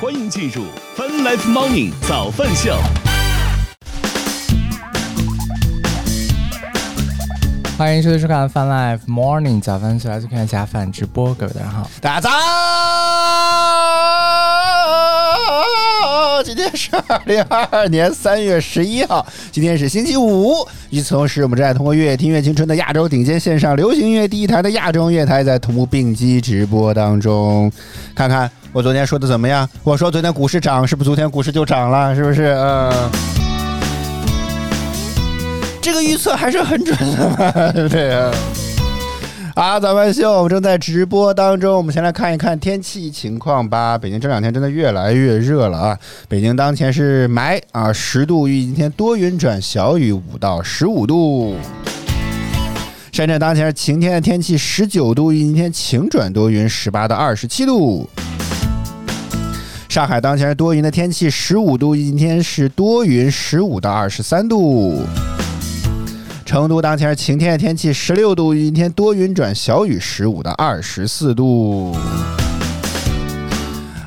欢迎进入 Fun Life Morning 早饭秀。欢迎收听收看 Fun Life Morning 早饭秀，来看一下饭直播，各位大家好。大家早！今天是二零二二年三月十一号，今天是星期五。与此同时，我们正在通过“越听越青春”的亚洲顶尖线上流行音乐第一台的亚洲乐台，在同步并机直播当中。看看我昨天说的怎么样？我说昨天股市涨，是不是昨天股市就涨了？是不是？嗯，这个预测还是很准的，对 不对啊？啊，早饭秀，我们正在直播当中。我们先来看一看天气情况吧。北京这两天真的越来越热了啊！北京当前是霾啊，十度，预今天多云转小雨，五到十五度。深圳当前是晴天的天气，十九度，预今天晴转多云，十八到二十七度。上海当前是多云的天气，十五度，预计今天是多云，十五到二十三度。成都当前是晴天的天气，十六度，今天多云转小雨，十五到二十四度。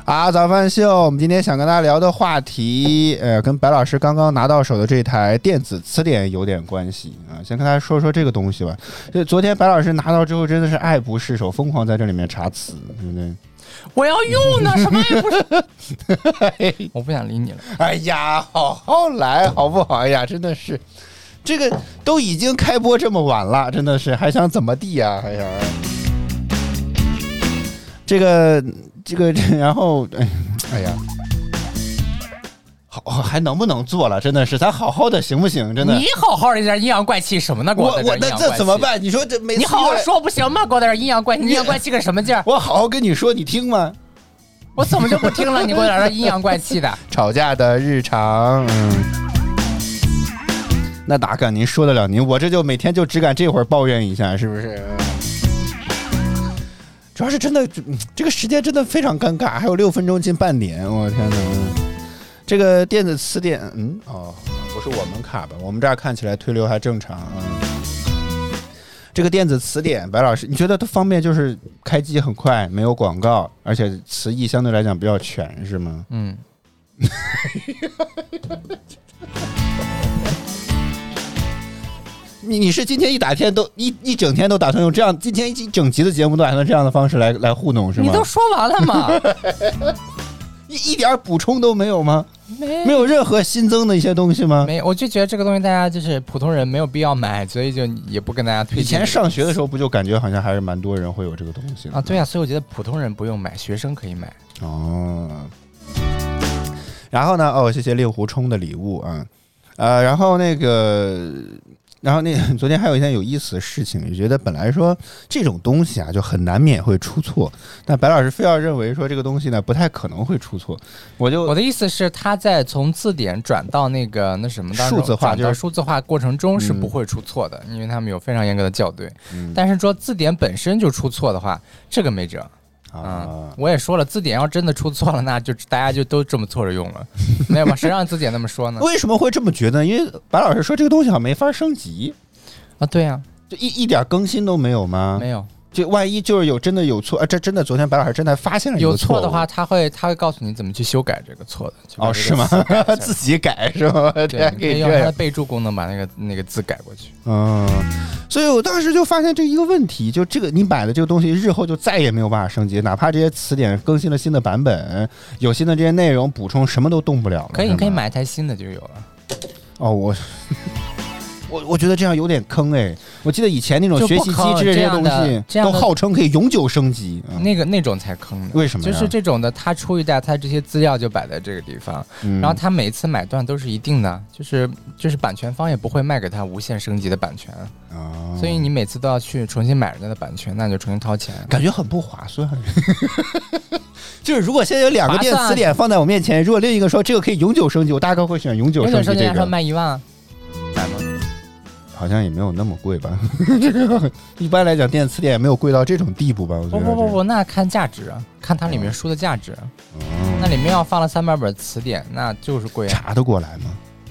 啊，早饭秀，我们今天想跟大家聊的话题，呃，跟白老师刚刚拿到手的这台电子词典有点关系啊。先跟大家说说这个东西吧。就昨天白老师拿到之后，真的是爱不释手，疯狂在这里面查词，对不对？我要用呢，什么也不是，我不想理你了。哎呀，好好来，好不好？哎呀，真的是。这个都已经开播这么晚了，真的是还想怎么地呀？还想这个这个，然后哎哎呀，好还能不能做了？真的是，咱好好的行不行？真的，你好好的在这阴阳怪气什么呢？我我那这怎么办？你说这每你好好说不行吗？给我在这阴阳怪气，阴阳怪气个什么劲儿？我好好跟你说，你听吗？我怎么就不听了？你给我在这阴阳怪气的，吵架的日常。嗯。那哪敢您说得了您？我这就每天就只敢这会儿抱怨一下，是不是？主要是真的，这个时间真的非常尴尬，还有六分钟近半点，我天哪！这个电子词典，嗯，哦，不是我们卡吧？我们这儿看起来推流还正常啊。这个电子词典，白老师，你觉得它方便？就是开机很快，没有广告，而且词义相对来讲比较全，是吗？嗯。你你是今天一打天都一一整天都打算用这样，今天一整集的节目都打算这样的方式来来糊弄是吗？你都说完了吗？一一点补充都没有吗？没没有任何新增的一些东西吗？没，我就觉得这个东西大家就是普通人没有必要买，所以就也不跟大家推荐。以前上学的时候不就感觉好像还是蛮多人会有这个东西啊？对呀，所以我觉得普通人不用买，学生可以买。哦。然后呢？哦，谢谢令狐冲的礼物啊，呃，然后那个。然后那昨天还有一件有意思的事情，就觉得本来说这种东西啊就很难免会出错，但白老师非要认为说这个东西呢不太可能会出错，我就我的意思是他在从字典转到那个那什么数字化就是数字化过程中是不会出错的，因为他们有非常严格的校对，但是说字典本身就出错的话，这个没辙。啊，我也说了，字典要真的出错了，那就大家就都这么错着用了，没有吧？谁让字典那么说呢？为什么会这么觉得？因为白老师说这个东西好像没法升级啊，对呀，就一一点更新都没有吗？没有。就万一就是有真的有错啊，这真的昨天白老师真的发现了有错的话，他会他会告诉你怎么去修改这个错的哦，是吗？自己改是吗？对，可以用它的备注功能把那个那个字改过去。嗯，所以我当时就发现这一个问题，就这个你买的这个东西日后就再也没有办法升级，哪怕这些词典更新了新的版本，有新的这些内容补充，什么都动不了了。可以，你可以买一台新的就有了。哦，我。我我觉得这样有点坑哎！我记得以前那种学习机制这些东西，都号称可以永久升级，那个那种才坑呢。为什么？就是这种的，他出一代，他这些资料就摆在这个地方，然后他每次买断都是一定的，就是就是版权方也不会卖给他无限升级的版权，所以你每次都要去重新买人家的版权，那就重新掏钱，感觉很不划算。就是如果现在有两个电词典放在我面前，如果另一个说这个可以永久升级，我大概会选永久升级这个。卖一万，买吗？好像也没有那么贵吧？一般来讲，电子词典也没有贵到这种地步吧？不不不不，那看价值啊，看它里面书的价值。那里面要放了三百本词典，那就是贵。查得过来吗？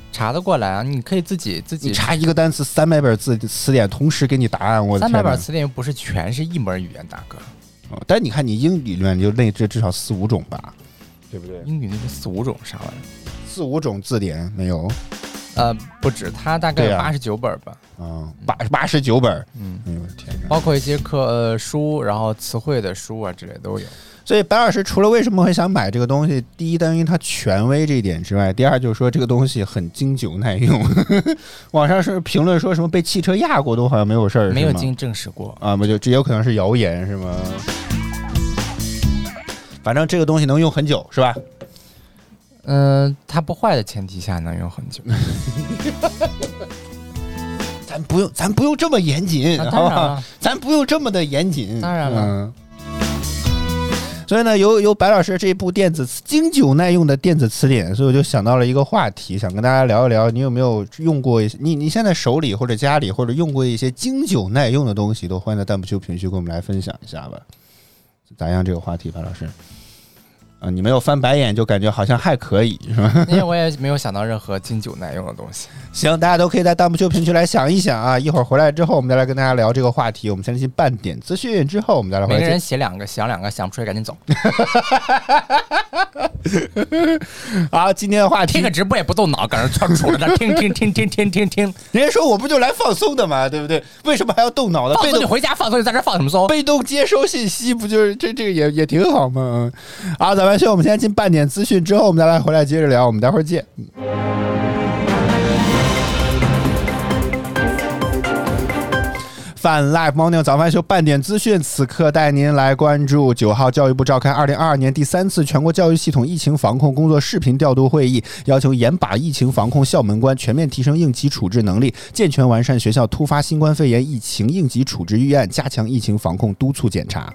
查得过来啊！你可以自己自己查一个单词，三百本字词典同时给你答案。我三百本词典又不是全是一门语言，大哥。哦，但你看你英语里面就那这至少四五种吧？对不对？英语那个四五种啥玩意儿？四五种字典没有？呃，不止，它大概有八十九本吧。啊，八八十九本。嗯，哎呦天哪！包括一些课呃书，然后词汇的书啊之类都有。所以白老师除了为什么会想买这个东西，第一，担心它权威这一点之外，第二就是说这个东西很经久耐用。网上是评论说什么被汽车压过都好像没有事儿，没有经证实过啊？不就这有可能是谣言是吗？反正这个东西能用很久是吧？嗯，它不坏的前提下能用很久。咱不用，咱不用这么严谨，好不好？咱不用这么的严谨。当然了。所以呢，由由白老师这部电子经久耐用的电子词典，所以我就想到了一个话题，想跟大家聊一聊，你有没有用过？你你现在手里或者家里或者用过一些经久耐用的东西，都欢迎在弹幕区评论区跟我们来分享一下吧。咋样？这个话题，白老师？啊，你没有翻白眼，就感觉好像还可以，是吧？因为我也没有想到任何经久耐用的东西。行，大家都可以在弹幕区评论区来想一想啊。一会儿回来之后，我们再来跟大家聊这个话题。我们先去半点资讯，之后我们再来。每个人写两个，想两个，想不出来赶紧走。好，今天的话题，听个直播也不动脑，搁那窜出来，那听听听听听听听。人家说我不就来放松的嘛，对不对？为什么还要动脑呢？放松你回家放松，你在这放什么松？被动接收信息，不就是这这个也也挺好吗？啊，咱们先我们先进半点资讯，之后我们再来回来接着聊。我们待会儿见。泛 Live Morning 早饭秀半点资讯，此刻带您来关注九号教育部召开二零二二年第三次全国教育系统疫情防控工作视频调度会议，要求严把疫情防控校门关，全面提升应急处置能力，健全完善学校突发新冠肺炎疫情应急处置预案，加强疫情防控督促检查。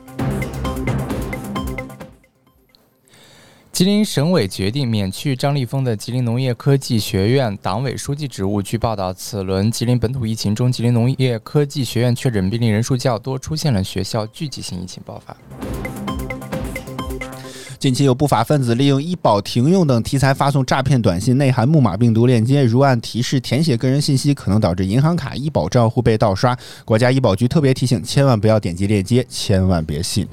吉林省委决定免去张立峰的吉林农业科技学院党委书记职务。据报道，此轮吉林本土疫情中，吉林农业科技学院确诊病例人数较多，出现了学校聚集性疫情爆发。近期有不法分子利用医保停用等题材发送诈骗短信，内含木马病毒链接，如按提示填写个人信息，可能导致银行卡、医保账户被盗刷。国家医保局特别提醒，千万不要点击链接，千万别信。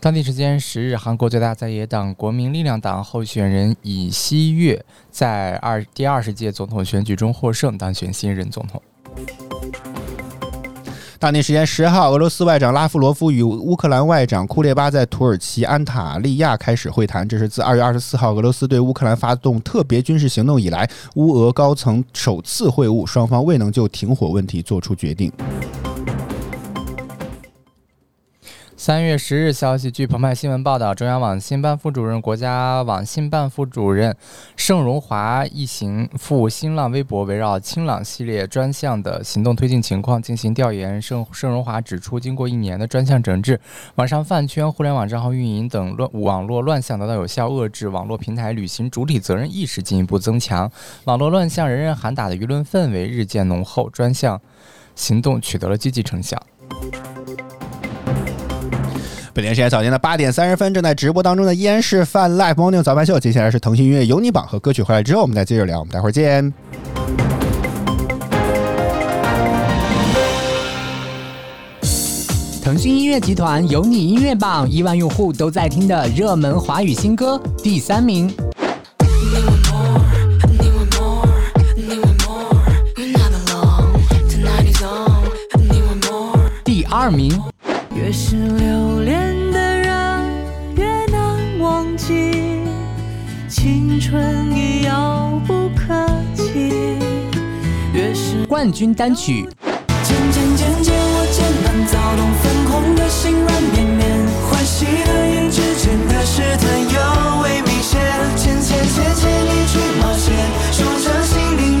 当地时间十日，韩国最大在野党国民力量党候选人尹锡悦在二第二十届总统选举中获胜，当选新任总统。当地时间十号，俄罗斯外长拉夫罗夫与乌克兰外长库列巴在土耳其安塔利亚开始会谈，这是自二月二十四号俄罗斯对乌克兰发动特别军事行动以来，乌俄高层首次会晤，双方未能就停火问题作出决定。三月十日消息，据澎湃新闻报道，中央网信办副主任、国家网信办副主任盛荣华一行赴新浪微博围绕“清朗”系列专项的行动推进情况进行调研。盛盛荣华指出，经过一年的专项整治，网上饭圈、互联网账号运营等乱网络乱象得到有效遏制，网络平台履行主体责任意识进一步增强，网络乱象人人喊打的舆论氛围日渐浓厚，专项行动取得了积极成效。北京时间早间的八点三十分，正在直播当中的依然是泛 Live Morning 早饭秀。接下来是腾讯音乐有你榜和歌曲回来之后，我们再接着聊。我们待会儿见。腾讯音乐集团有你音乐榜，亿万用户都在听的热门华语新歌，第三名。第二名。越是留恋的人，越难忘记。青春已遥不可及。越是冠军单曲。渐渐渐渐，我渐慢躁动，粉红的心软绵绵，欢喜的眼之间的试探尤为明显。牵牵牵牵你去冒险，说着心令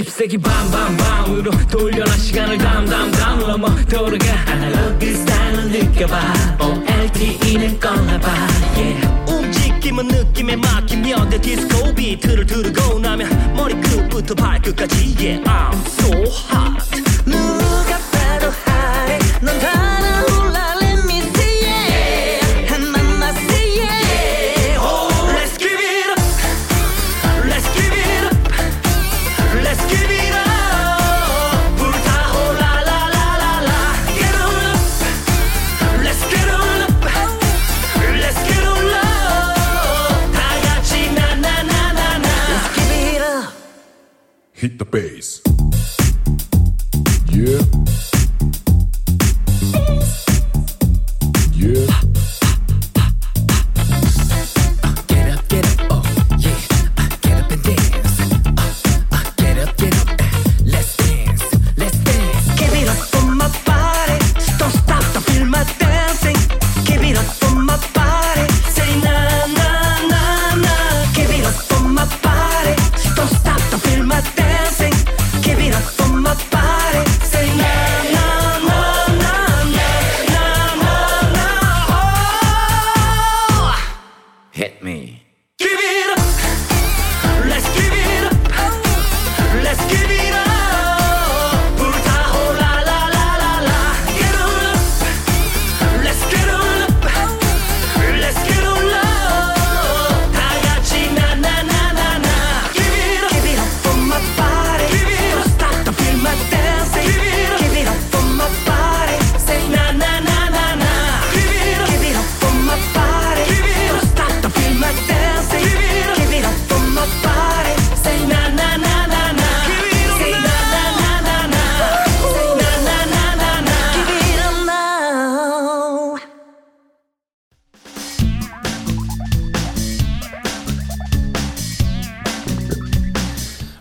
20세기 밤밤밤으로 돌려라 시간을 담담담 넘어 돌아가 아날로그 스타일을 느껴봐 OLTE는 꺼내봐 yeah. 움직임은 느낌에 맡기며 내 디스코 비트를 들고 나면 머리 끝부터 발끝까지 yeah. I'm so hot Hit the bass.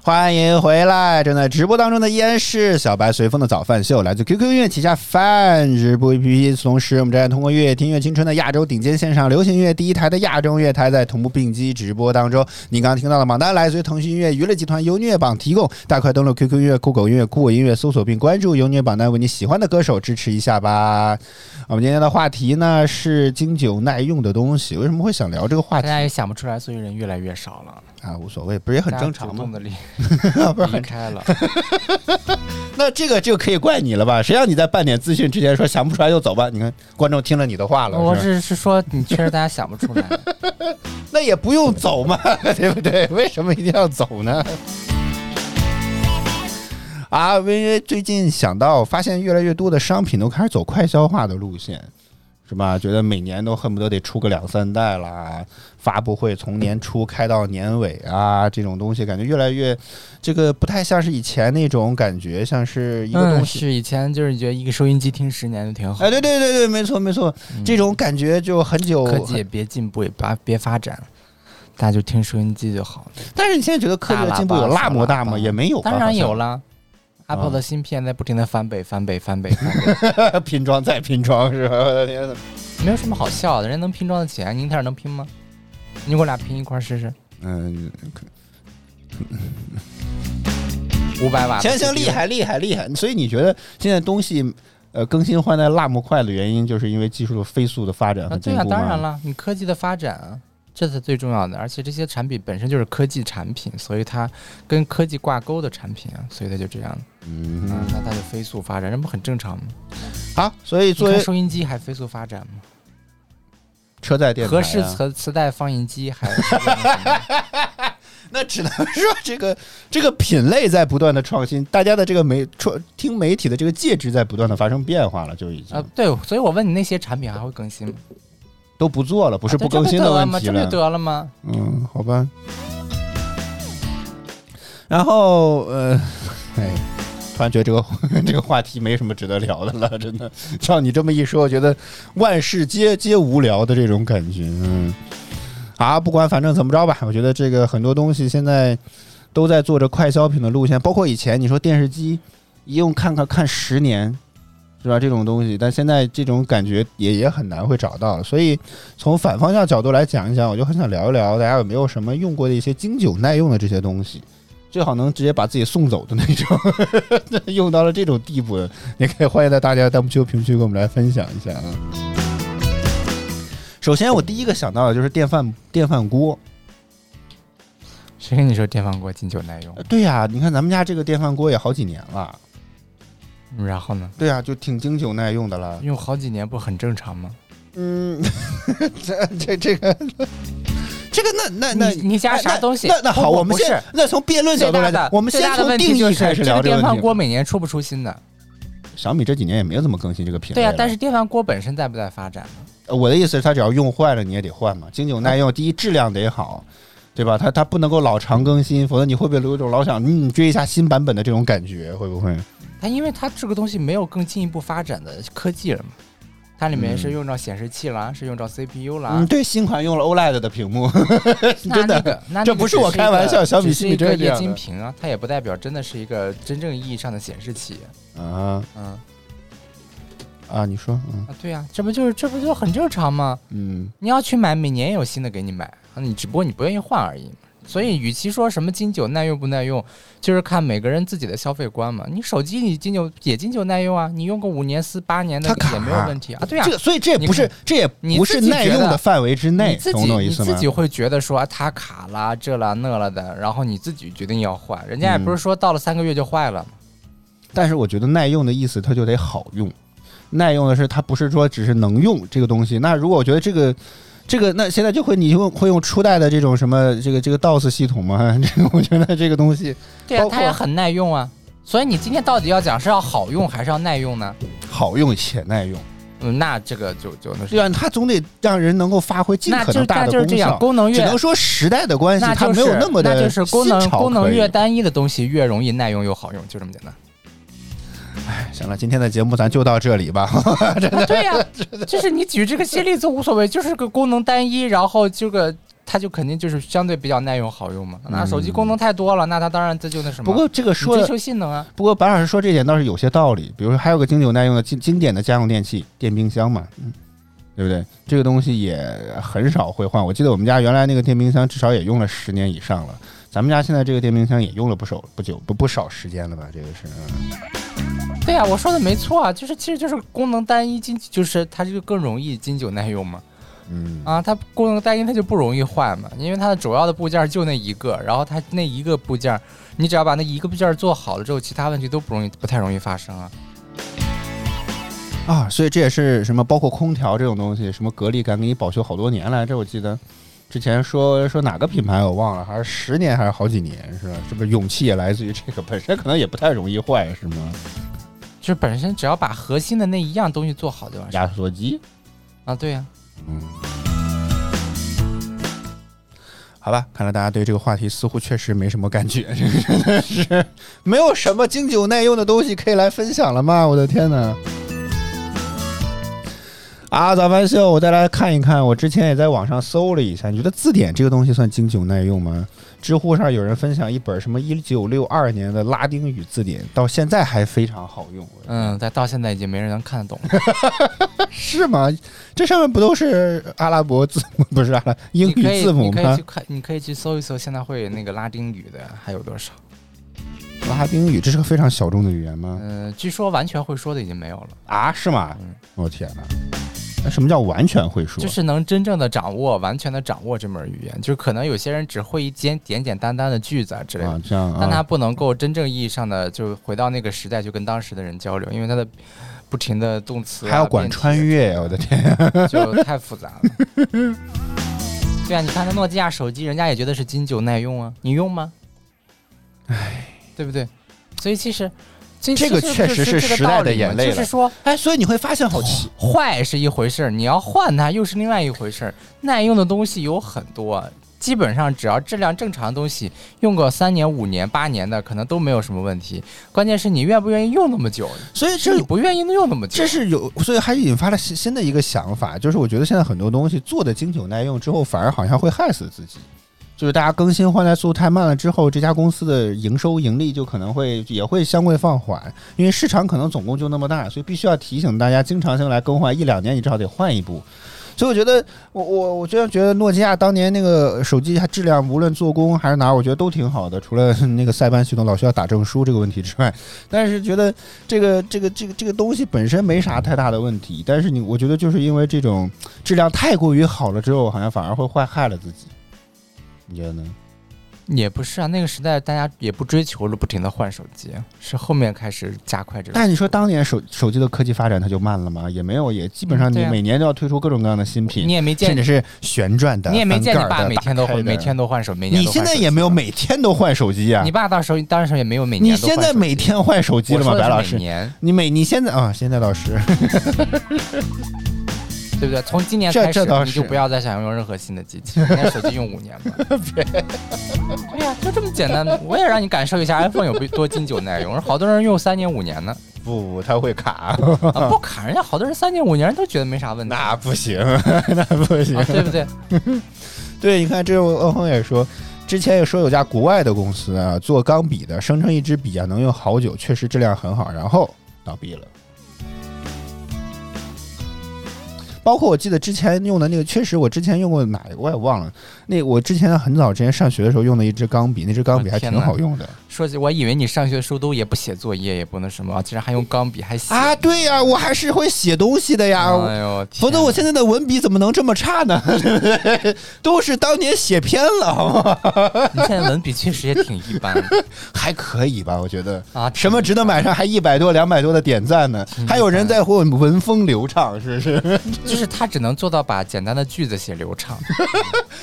欢迎回来！正在直播当中的依然是小白随风的早饭秀，来自 QQ 音乐旗下饭直播 APP。同时，我们正在通过乐乐听音乐青春的亚洲顶尖线上流行音乐第一台的亚洲乐台，在同步并机直播当中。您刚刚听到的榜单来自于腾讯音乐娱乐集团优虐榜提供，大快登录 QQ 音乐、酷狗音乐、酷我音乐，搜索并关注优虐榜单，为你喜欢的歌手支持一下吧。我们今天的话题呢是经久耐用的东西，为什么会想聊这个话题大家也想不出来，所以人越来越少了，啊？无所谓，不是也很正常吗 不是很开了。那这个就可以怪你了吧？谁让你在半点资讯之前说想不出来就走吧？你看观众听了你的话了，我只是是说，你确实大家想不出来。那也不用走嘛，对不对？为什么一定要走呢？啊，因为最近想到发现越来越多的商品都开始走快消化的路线，是吧？觉得每年都恨不得得出个两三代啦，发布会从年初开到年尾啊，这种东西感觉越来越这个不太像是以前那种感觉，像是一个东嗯，西。是以前就是觉得一个收音机听十年就挺好。哎，对对对对，没错没错，这种感觉就很久。科技也别进步，也别别发展，大家就听收音机就好了。但是你现在觉得科技的进步有那么大吗？也没有吧，当然有了，了。Apple 的芯片在不停的翻倍、翻倍、翻倍、翻倍，拼装再拼装是吧？我的天呐！没有什么好笑的。人家能拼装的起来，英特尔能拼吗？你给我俩拼一块试试，嗯，五百瓦。行行，厉！害厉害厉害！所以你觉得现在东西呃更新换代那么快的原因，就是因为技术的飞速的发展啊，和进步吗？对啊，当然了，你科技的发展啊，这是最重要的。而且这些产品本身就是科技产品，所以它跟科技挂钩的产品啊，所以它就这样。嗯啊，那它就飞速发展，这不很正常吗？好，所以你作为收音机还飞速发展吗？车载电台、啊，合适磁磁带放映机还 那只能说这个这个品类在不断的创新，大家的这个媒创听媒体的这个介质在不断的发生变化了，就已经、啊，对，所以我问你那些产品还会更新吗？都不做了，不是啊不更新的问题这不就得了吗？嗯，好吧。然后呃，哎，突然觉得这个 这个话题没什么值得聊的了，真的。照你这么一说，我觉得万事皆皆无聊的这种感觉。嗯，啊，不管反正怎么着吧，我觉得这个很多东西现在都在做着快消品的路线，包括以前你说电视机一用看看看十年。是吧？这种东西，但现在这种感觉也也很难会找到，所以从反方向角度来讲一讲，我就很想聊一聊，大家有没有什么用过的一些经久耐用的这些东西，最好能直接把自己送走的那种，用到了这种地步，也可以欢迎在大家弹幕区、评论区跟我们来分享一下啊。首先，我第一个想到的就是电饭电饭锅。谁跟你说电饭锅经久耐用？对呀、你看咱们家这个电饭锅也好几年了。然后呢？对啊、就挺经久耐用的了。用好几年不很正常吗？嗯，这这这个这个那那那你你家啥东西？那那好，我们先那从辩论角度来讲的，我们先从定义开始聊这个电饭。锅每年出不出新的？小米这几年也没有怎么更新这个品类。对啊、但是电饭锅本身在不在发展我的意思是，它只要用坏了，你也得换嘛。经久耐用，第一质量得好，对吧？它它不能够老长更新，否则你会不会有一种老想嗯追一下新版本的这种感觉？会不会？它因为它这个东西没有更进一步发展的科技了嘛，它里面是用着显示器啦，是用着 CPU 啦。嗯，对，新款用了 OLED 的屏幕，真的那个，那那个这不是我开玩笑小米是一个液晶屏啊，它也不代表真的是一个真正意义上的显示器。啊嗯啊，你说，嗯啊，对呀、这不就是这不就很正常吗？嗯，你要去买，每年有新的给你买，啊，你只不过你不愿意换而已。所以，与其说什么经久耐用不耐用，就是看每个人自己的消费观嘛。你手机你经久也经久耐用啊，你用个五年、四八年的也没有问题啊。对啊，这个，所以这也不是，这也不是耐用的范围之内，你自懂我意思吗？自己会觉得说啊它卡了这了那了的，然后你自己决定要换，人家也不是说到了三个月就坏了嘛。但是我觉得耐用的意思，它就得好用。耐用的是它不是说只是能用这个东西。那如果我觉得这个这个，那现在就会你用会用初代的这种什么这个这个 DOS 系统吗？这个我觉得这个东西对啊它也很耐用啊。所以你今天到底要讲是要好用还是要耐用呢？好用且耐用，嗯，那这个就就那是对啊，它总得让人能够发挥尽可能大的功那就是这样，效。功能越只能说时代的关系，它那就是没有那么的那就是功能功能越单一的东西越容易耐用又好用，就这么简单。行了，今天的节目咱就到这里吧。啊对呀、就是你举这个些例子无所谓，就是个功能单一，然后这个它就肯定就是相对比较耐用好用嘛。那手机功能太多了，那它当然这就那什么。不过这个说追求性能啊，不过白老师说这点倒是有些道理，比如说还有个经久耐用的经经典的家用电器电冰箱嘛，嗯，对不对？这个东西也很少会换。我记得我们家原来那个电冰箱至少也用了十年以上了，咱们家现在这个电冰箱也用了不少不久不不少时间了吧？这个是，嗯对呀、我说的没错啊，就是其实就是功能单一，经就是它就更容易经久耐用嘛。嗯啊，它功能单一，它就不容易坏嘛，因为它的主要的部件就那一个，然后它那一个部件，你只要把那一个部件做好了之后，其他问题都不容易不太容易发生啊。啊，所以这也是什么，包括空调这种东西，什么格力敢给你保修好多年来着，我记得。之前说说哪个品牌我忘了，还是十年还是好几年，是吧？是不是勇气也来自于这个？本身可能也不太容易坏，是吗？就是本身只要把核心的那一样东西做好就完事儿压缩机，啊，对呀、嗯，好吧，看来大家对这个话题似乎确实没什么感觉，这 个真的是没有什么经久耐用的东西可以来分享了吗？我的天哪！啊，早饭秀，我再来看一看。我之前也在网上搜了一下，你觉得字典这个东西算经久耐用吗？知乎上有人分享一本什么一九六二年的拉丁语字典，到现在还非常好用。嗯，但到现在已经没人能看得懂了。是吗？这上面不都是阿拉伯字母，不是阿拉英语字母吗你可以去？看，你可以去搜一搜，现在会有那个拉丁语的还有多少？拉丁语这是个非常小众的语言吗？嗯、据说完全会说的已经没有了。啊，是吗嗯？我天哪！那什么叫完全会说？就是能真正的掌握、完全的掌握这门语言。就是可能有些人只会一简简简单单的句子啊之类的，啊，这样啊，但他不能够真正意义上的就回到那个时代，就跟当时的人交流，因为他的不停的动词啊、还要管穿越，我的天！就太复杂了。对啊，你看那诺基亚手机，人家也觉得是经久耐用啊，你用吗？唉，对不对？所以其实这这个确实是时代的眼泪了就是说哎，所以你会发现好奇，坏是一回事儿，你要换它又是另外一回事儿。耐用的东西有很多，基本上只要质量正常的东西，用个三年、五年、八年的，可能都没有什么问题。关键是你愿不愿意用那么久，所以这你不愿意用那么久。这是有，所以还引发了新新的一个想法，就是我觉得现在很多东西做的经久耐用之后，反而好像会害死自己。就是大家更新换代速度太慢了之后，这家公司的营收盈利就可能会也会相对放缓，因为市场可能总共就那么大，所以必须要提醒大家经常性来更换，一两年你至少得换一部。所以我觉得，我我我觉得觉得诺基亚当年那个手机它质量，无论做工还是哪儿，我觉得都挺好的，除了 那个塞班系统老需要打证书这个问题之外，但是觉得这个这个这个这个东西本身没啥太大的问题，但是你我觉得就是因为这种质量太过于好了之后，好像反而会坏害了自己。你觉得呢？也不是啊，那个时代大家也不追求着不停的换手机，是后面开始加快这个。但是你说当年手手机的科技发展它就慢了吗？也没有，也基本上你每年都要推出各种各样的新品，你也没见甚至是旋转的，你也没见你爸每天都每天都换手，每年你现在也没有每天都换手机啊你？爸到时候当时也没有每你年都换现在每天换手机了吗，白老师？你每你现在啊，现在倒是 对不对？从今年开始你就不要再想用任何新的机器，你看手机用五年吧。对呀，就这么简单。我也让你感受一下 iPhone 有多经久耐用，好多人用三年五年呢，不不，它会卡，啊、不卡，人家好多人三年五年都觉得没啥问题，那不行，那不行啊，，对不对？对，你看，这位欧亨也说，之前也说有家国外的公司啊，做钢笔的，声称一支笔啊能用好久，确实质量很好，然后倒闭了。包括我记得之前用的那个，确实我之前用过哪个我也忘了。那我之前很早之前上学的时候用的一支钢笔，那支钢笔还挺好用的说起，我以为你上学的时候都也不写作业，也不那什么，竟然还用钢笔还写啊。对呀、我还是会写东西的呀。哎呦，否则我现在在的文笔怎么能这么差呢？都是当年写偏了，好吗？你现在文笔确实也挺一般 还可以吧，我觉得。啊。什么值得买上还一百多、两百多的点赞呢？还有人在乎文风流畅，是不是？就是他只能做到把简单的句子写流畅。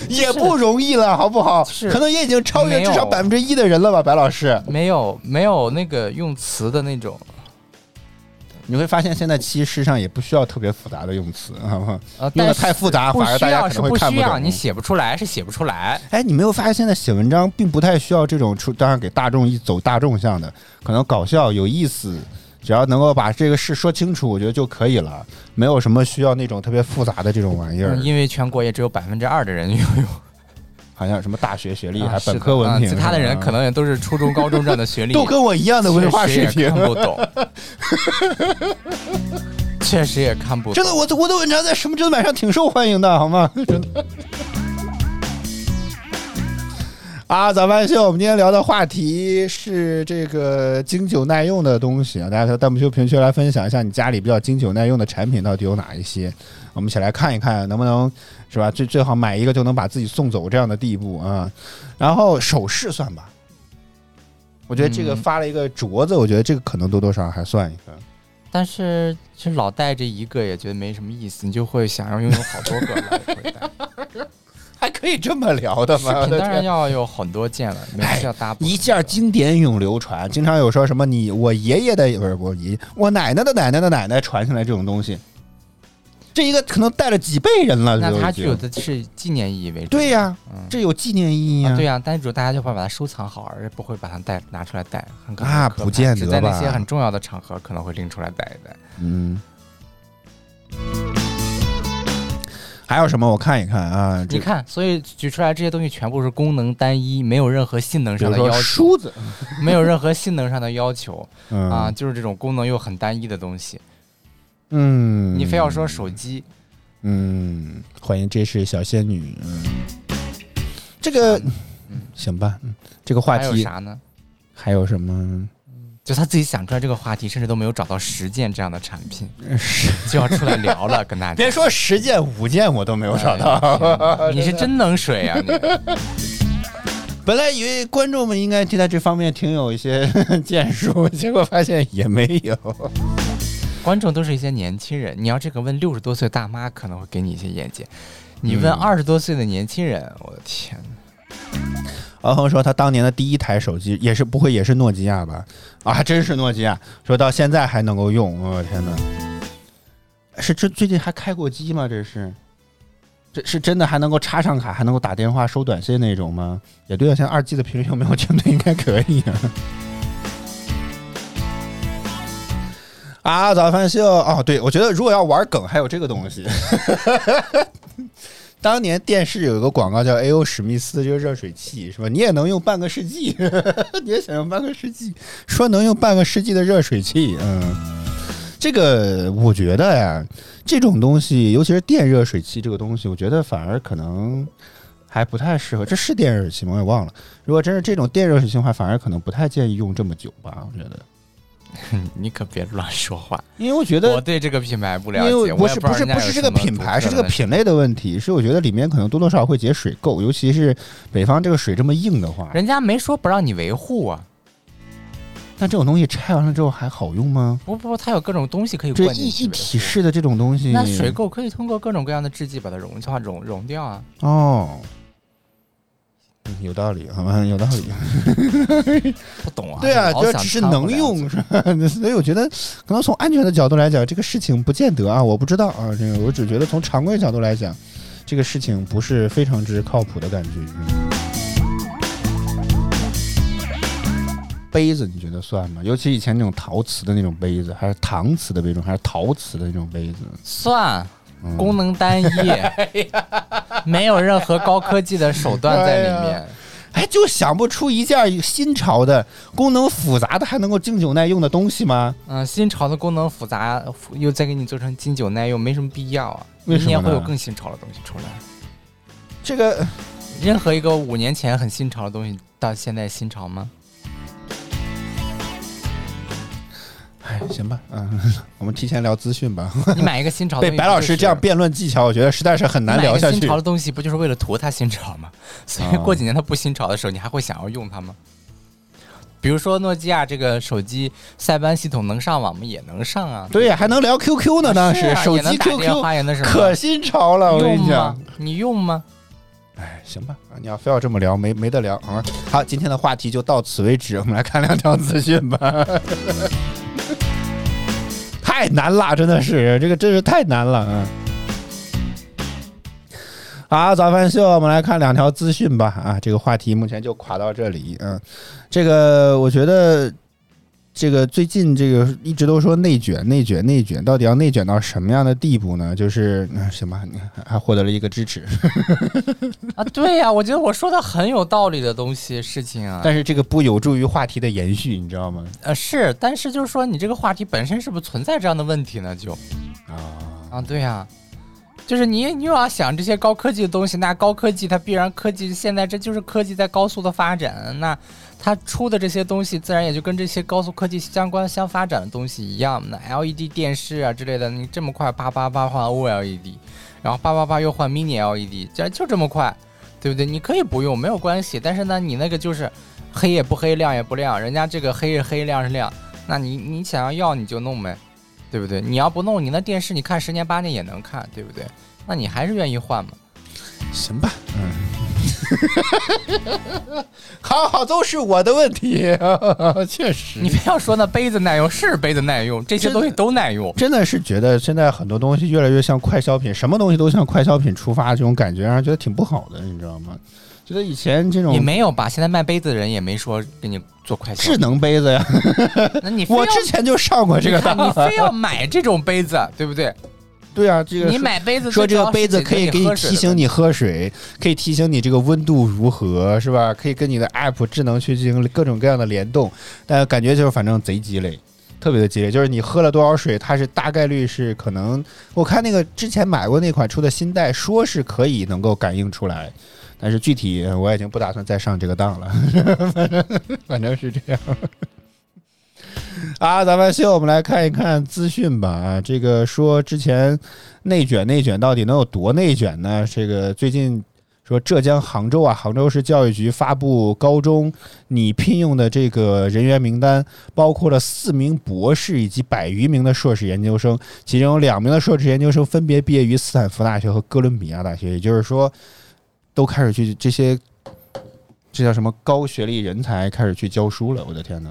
也不容易了，好不好？是可能也已经超越至少百分之一的人了吧，白老师。没有没有那个用词的那种，你会发现现在其实世上也不需要特别复杂的用词，好不好？呃，用的太复杂，反而大家可能会看懂。不需要，你写不出来是写不出来。哎，你没有发现现在写文章并不太需要这种出，当然给大众一走大众向的，可能搞笑有意思，只要能够把这个事说清楚，我觉得就可以了，没有什么需要那种特别复杂的这种玩意儿嗯，因为全国也只有百分之二的人拥有好像什么大学学历啊还本科文凭，其他的人可能也都是初中、高中这样的学历，都跟我一样的文化水平确实也。看不懂，确实也看不懂。真的，我的我的文章在什么真版上挺受欢迎的，好吗？真的。啊，早饭秀，我们今天聊的话题是这个经久耐用的东西啊，大家在弹幕区、评论区来分享一下你家里比较经久耐用的产品到底有哪一些，我们一起来看一看能不能是吧？最最好买一个就能把自己送走这样的地步啊。然后首饰算吧，我觉得这个嗯发了一个镯子，我觉得这个可能多多少少还算一个。但是其实老戴这一个也觉得没什么意思，你就会想要拥有好多个来回带。还可以这么聊的吗？当然要有很多件了，每次要搭不一件经典永流传，经常有说什么你我爷爷的不是我爷我奶奶的奶奶的奶奶传下来这种东西，这一个可能带了几辈人了，那它具有的是纪念意义为主。对呀、嗯这有纪念意义啊，呀、对呀、但是主要大家就会把它收藏好，而不会把它带拿出来带，很不见得只在那些很重要的场合可能会拎出来带一带。嗯。还有什么？我看一看啊，你看，所以举出来这些东西全部是功能单一，没有任何性能上的要求，梳子，没有任何性能上的要求嗯啊，就是这种功能又很单一的东西。嗯，你非要说手机，嗯，欢迎，这是小仙女，嗯，这个嗯行吧，嗯这个话还有题啥呢？还有什么？就他自己想出来这个话题，甚至都没有找到十件这样的产品，就要出来聊了，跟大家。别说十件五件我都没有找到，你是真能水啊！你本来以为观众们应该对在这方面挺有一些 建树，结果发现也没有。观众都是一些年轻人，你要这个问六十多岁大妈，可能会给你一些眼界；你问二十多岁的年轻人，我的天哪！敖恒说他当年的第一台手机也是不会也是诺基亚吧？啊，还真是诺基亚，说到现在还能够用，我天哪！是这最近还开过机吗？这是，这是真的还能够插上卡，还能够打电话、收短信那种吗？也对啊，现在二 G 的频率有没有 进对应该可以啊。啊，早饭秀哦，对我觉得如果要玩梗，还有这个东西。当年电视有一个广告叫 A.O. 史密斯，这个热水器是吧？你也能用半个世纪，你也想用半个世纪？说能用半个世纪的热水器，嗯，这个我觉得呀，这种东西，尤其是电热水器这个东西，我觉得反而可能还不太适合。这是电热水器吗？我也忘了。如果真是这种电热水器的话，反而可能不太建议用这么久吧？我觉得。你可别乱说话，因为我觉得我对这个品牌不了解。不是不是不是这个品牌，是这个品类的问题。是我觉得里面可能多多少少会结水垢，尤其是北方这个水这么硬的话。人家没说不让你维护啊。那这种东西拆完了之后还好用吗？不不，它有各种东西可以。这一一体式的这种东西，那水垢可以通过各种各样的制剂把它融化融融掉啊。哦。有道理，好吧？有道理。不懂啊？对啊，就只是能用是吧？所以我觉得，可能从安全的角度来讲，这个事情不见得啊。我不知道啊，这个我只觉得从常规角度来讲，这个事情不是非常之靠谱的感觉。杯子你觉得算吗？尤其以前那种陶瓷的那种杯子，还是搪瓷的那种，还是陶瓷的那种杯子？算。功能单一，没有任何高科技的手段在里面，哎，就想不出一件新潮的、功能复杂的还能够经久耐用的东西吗？嗯，新潮的功能复杂又再给你做成经久耐用，没什么必要啊。明年会有更新潮的东西出来。这个，任何一个五年前很新潮的东西，到现在新潮吗？哎，行吧，嗯，我们提前聊资讯吧。你买一个新潮，被白老师这样辩论技巧，我觉得实在是很难聊下去。新潮的东西不就是为了图它新潮吗？所以过几年它不新潮的时候，你还会想要用它吗？比如说诺基亚这个手机塞班系统能上网吗？也能上啊。对呀，还能聊 QQ 呢，当时手机 QQ 可新潮了。我跟你讲，你用吗？哎，行吧，你要非要这么聊，没没得聊啊。好，今天的话题就到此为止，我们来看两条资讯吧。太难了，真的是这个真是太难了啊！好，早饭秀，我们来看两条资讯吧。啊，这个话题目前就垮到这里。嗯，这个我觉得。这个最近这个一直都说内卷内卷内卷，到底要内卷到什么样的地步呢？就是行吧，还获得了一个支持啊！对呀，我觉得我说的很有道理的东西事情啊，但是这个不有助于话题的延续，你知道吗？呃，是，但是就是说你这个话题本身是不是存在这样的问题呢？就啊啊，对呀，就是你你又要想这些高科技的东西，那高科技它必然科技现在这就是科技在高速的发展，那。它出的这些东西，自然也就跟这些高速科技相关、相发展的东西一样。那 LED 电视啊之类的，你这么快叭叭叭换 OLED，然后叭叭叭又换 Mini LED，就就这么快，对不对？你可以不用，没有关系。但是呢，你那个就是黑也不黑，亮也不亮，人家这个黑是黑，亮是亮。那你你想要要你就弄呗，对不对？你要不弄，你那电视你看十年八年也能看，对不对？那你还是愿意换吗？行吧，嗯。好好都是我的问题，确实。你不要说那杯子耐用是杯子耐用，这些东西都耐用。真的是觉得现在很多东西越来越像快消品，什么东西都像快消品出发，这种感觉让人觉得挺不好的，你知道吗？觉得以前这种也没有吧？现在卖杯子的人也没说给你做快消。智能杯子呀，那你 我之前就上过这个当，你非要买这种杯子，对不对？对啊，这个你买杯子说这个杯子可以给你提醒你喝水，可以提醒你这个温度如何，是吧？可以跟你的 app 智能去进行各种各样的联动，但感觉就是反正贼鸡肋，特别的鸡肋。就是你喝了多少水，它是大概率是可能，我看那个之前买过那款出的新代，说是可以能够感应出来，但是具体我已经不打算再上这个当了，反正反正是这样。啊，咱们先，我们来看一看资讯吧。啊，这个说之前内卷内卷到底能有多内卷呢？这个最近说浙江杭州啊，杭州市教育局发布高中拟聘用的这个人员名单，包括了四名博士以及百余名的硕士研究生，其中有两名的硕士研究生分别毕业于斯坦福大学和哥伦比亚大学，也就是说，都开始去这些。这叫什么高学历人才开始去教书了？我的天哪！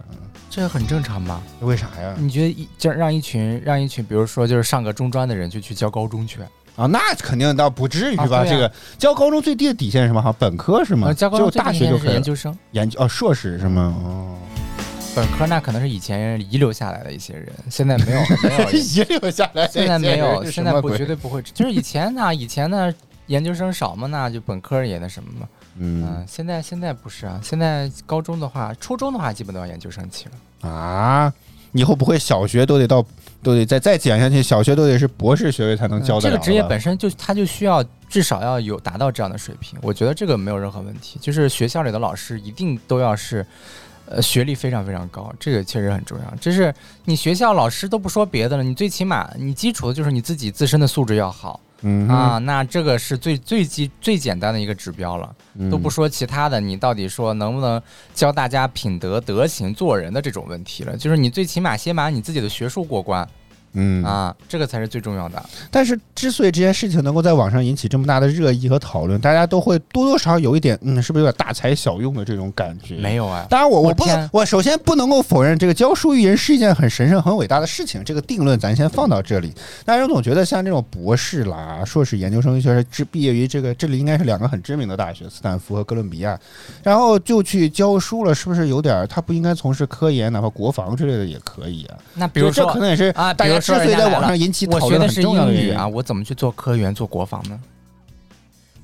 这很正常吧？为啥呀？你觉得一就让一群让一群，比如说就是上个中专的人就去教高中去啊？那肯定倒不至于吧？啊啊这个教高中最低的底线是什么？好像本科是吗？呃教高中大学就可以研究生，研究哦，硕士是吗？哦，本科那可能是以前遗留下来的一些人，现在没有 没有，遗留下来，现在没有，现在不绝对不会，就是以前呢，以前呢研究生少嘛，那就本科也那什么嘛。嗯嗯，现在现在不是啊，现在高中的话，初中的话基本都要研究生期了。啊，以后不会小学都得到都得再再减下去，小学都得是博士学位才能教得了嗯这个职业本身就他就需要至少要有达到这样的水平，我觉得这个没有任何问题。就是学校里的老师一定都要是，呃，学历非常非常高，这个确实很重要。就是你学校老师都不说别的了，你最起码你基础的就是你自己自身的素质要好。嗯啊，那这个是最最基最简单的一个指标了，嗯。都不说其他的，你到底说能不能教大家品德、德行、做人的这种问题了？就是你最起码先把你自己的学术过关嗯啊，这个才是最重要的。但是，之所以这件事情能够在网上引起这么大的热议和讨论，大家都会多多少少有一点，嗯，是不是有点大材小用的这种感觉？没有啊，当然我，我不能，我首先不能够否认这个教书育人是一件很神圣、很伟大的事情，这个定论咱先放到这里。但是我总觉得像这种博士啦、硕士研究生，就是只毕业于这个，这里应该是两个很知名的大学，斯坦福和哥伦比亚，然后就去教书了，是不是有点？他不应该从事科研，哪怕国防之类的也可以啊？那比如说这可能也是啊，大家之所以在网上引起讨我学的是论很重要的原因英语啊，我怎么去做科研、做国防呢？